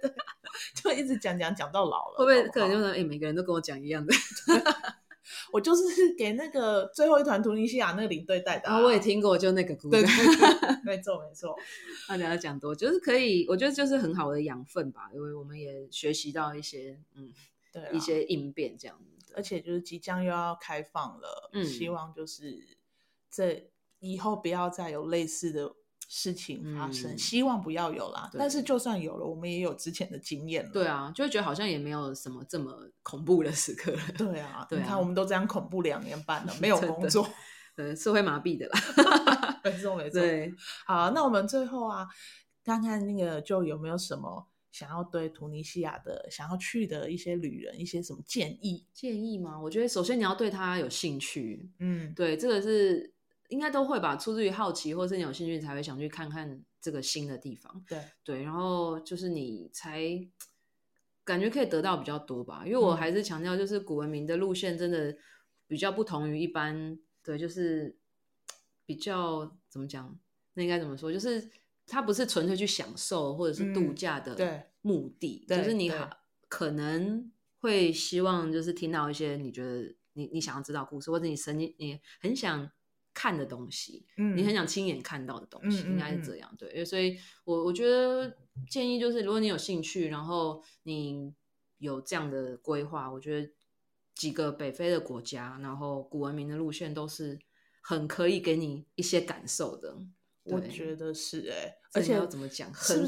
就一直讲讲讲到老了。会不会可能就是哎，每个人都跟我讲一样的？我就是 给那个最后一团突尼西亚那个领队带的，啊，我也听过，就那个 故事。对，对，对，没错没错。那你要讲多，就是可以，我觉得就是很好的养分吧，因为我们也学习到一些，嗯，对，一些应变这样子。而且就是即将又要开放了，嗯，希望就是这以后不要再有类似的。事情发生，嗯，希望不要有啦。但是就算有了，我们也有之前的经验了。对啊，就会觉得好像也没有什么这么恐怖的时刻了。对啊，对啊，你看我们都这样恐怖两年半了，没有工作，对，是会麻痹的啦。没错没错。对，好，那我们最后啊，看看那个就有没有什么想要对突尼西亚的想要去的一些旅人一些什么建议？建议吗？我觉得首先你要对他有兴趣。嗯，对，这个是。应该都会吧，出自于好奇，或是你有兴趣才会想去看看这个新的地方。对对，然后就是你才感觉可以得到比较多吧，因为我还是强调，就是古文明的路线真的比较不同于一般对，就是比较怎么讲？那应该怎么说？就是它不是纯粹去享受或者是度假的目的，嗯、就是你可能会希望就是听到一些你觉得你你想要知道故事，或者你神经你很想。看的东西，嗯，你很想亲眼看到的东西，嗯、应该是这样，对。所以我我觉得建议就是，如果你有兴趣，然后你有这样的规划，我觉得几个北非的国家，然后古文明的路线都是很可以给你一些感受的。我觉得是哎、欸，而且要怎么讲，很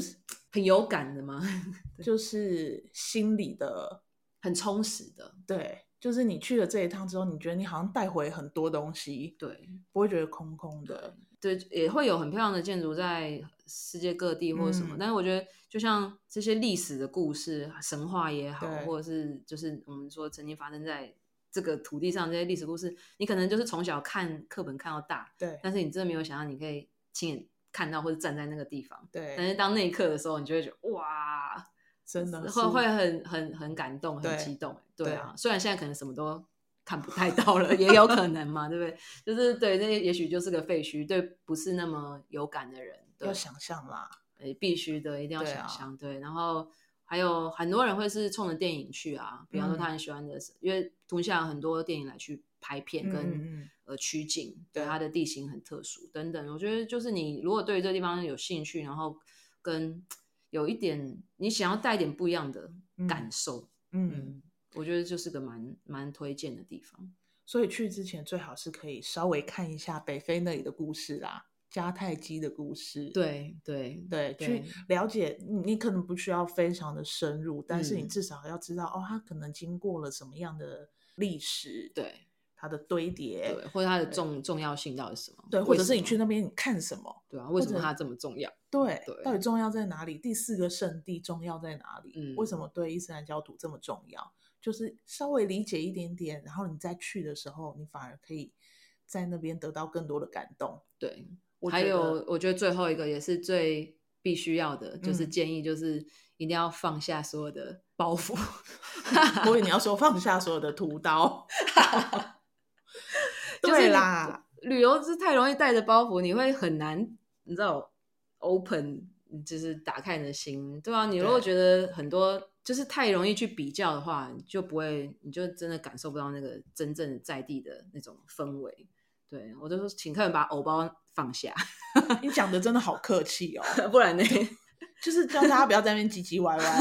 很有感的吗？就是心里的很充实的，对。就是你去了这一趟之后，你觉得你好像带回很多东西，对，不会觉得空空的，对，也会有很漂亮的建筑在世界各地或者什么。嗯、但是我觉得，就像这些历史的故事、神话也好，或者是就是我们说曾经发生在这个土地上这些历史故事，你可能就是从小看课本看到大，对。但是你真的没有想到，你可以亲眼看到或者站在那个地方，对。但是当那一刻的时候，你就会觉得哇。真的会会很很很感动，很激动，对啊。虽然现在可能什么都看不太到了，也有可能嘛，对不对？就是对，那也许就是个废墟，对，不是那么有感的人，要想象啦，必须的，一定要想象。对，然后还有很多人会是冲着电影去啊，比方说他很喜欢的，因为突尼西亚有很多电影来去拍片跟呃取景，对，它的地形很特殊等等。我觉得就是你如果对这个地方有兴趣，然后跟有一点，你想要带一点不一样的感受，嗯，嗯，我觉得就是个蛮蛮推荐的地方。所以去之前最好是可以稍微看一下北非那里的故事啦，迦太基的故事，对对对，去了解你，你可能不需要非常的深入，嗯、但是你至少要知道哦，他可能经过了什么样的历史，对它的堆叠，对，或者它的重重要性到底是什么？对，或者是你去那边你看什么？对啊，为什么它这么重要？对，对，到底重要在哪里？第四个圣地重要在哪里？嗯，为什么对伊斯兰教徒这么重要？就是稍微理解一点点，然后你再去的时候，你反而可以在那边得到更多的感动。对。还有，我觉得最后一个也是最必须要的，就是建议，就是一定要放下所有的包袱。所以你要说放下所有的屠刀。对啦，旅游是太容易带着包袱，你会很难，你知道，open 就是打开你的心，对啊，你如果觉得很多就是太容易去比较的话，你就不会，你就真的感受不到那个真正在地的那种氛围。对，我就说，请客人把偶包放下。你讲的真的好客气哦，不然呢？就是叫大家不要在那边唧唧歪歪。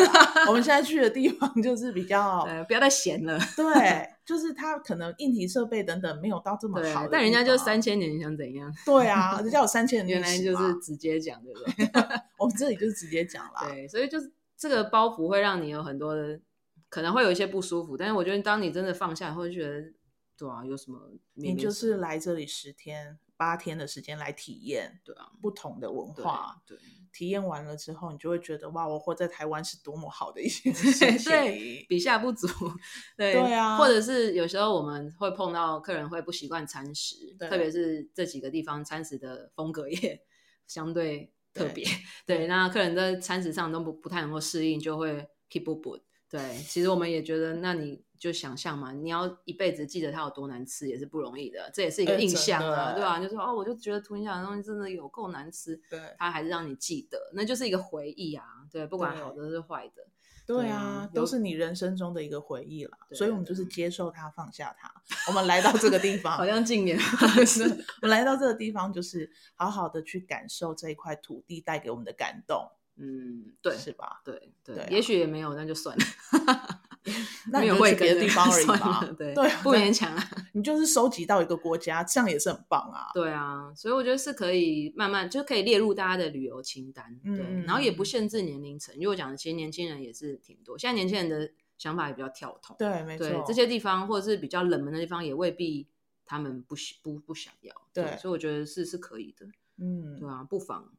我们现在去的地方就是比较，不要再闲了。对，就是他可能硬体设备等等没有到这么好，但人家就三千年，你想怎样？对啊，人家有三千年，原来就是直接讲，对不对？我们这里就是直接讲啦。对，所以就是这个包袱会让你有很多的，可能会有一些不舒服，但是我觉得当你真的放下，会觉得。对啊，有什么？你就是来这里十天八天的时间来体验，对啊，不同的文化，对，对体验完了之后，你就会觉得哇，我活在台湾是多么好的一件 事情，对，比下不足，对，对啊，或者是有时候我们会碰到客人会不习惯餐食，特别是这几个地方餐食的风格也 相对特别，对，对，那客人在餐食上都不不太能够适应，就会 keep 不不，对，其实我们也觉得，那你。就想象嘛，你要一辈子记得它有多难吃，也是不容易的。这也是一个印象啊，对吧？就说哦，我就觉得突尼西亚的东西真的有够难吃，对，它还是让你记得，那就是一个回忆啊。对，不管好的是坏的，对啊，都是你人生中的一个回忆了。所以我们就是接受它，放下它。我们来到这个地方，好像近年，是我们来到这个地方，就是好好的去感受这一块土地带给我们的感动。嗯，对，是吧？对对，也许也没有，那就算了。那你就去别的地方而已嘛，对对，不勉强啊。你就是收集到一个国家，这样也是很棒啊。对啊，所以我觉得是可以慢慢就可以列入大家的旅游清单，对，然后也不限制年龄层。因为我讲的，其实年轻人也是挺多，现在年轻人的想法也比较跳脱。对，没错，这些地方或者是比较冷门的地方，也未必他们不不不想要。对，所以我觉得是是可以的。嗯，对啊，不妨。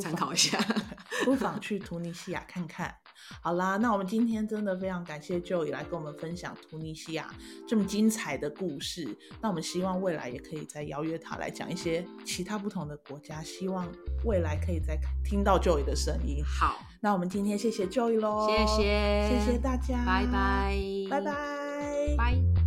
参考一下，不妨去突尼西亚看看。好啦，那我们今天真的非常感谢 Joy 来跟我们分享突尼西亚这么精彩的故事。那我们希望未来也可以再邀约他来讲一些其他不同的国家，希望未来可以再听到 Joy 的声音。好，那我们今天谢谢 Joy 喽，谢谢，谢谢大家，拜拜，拜拜，拜。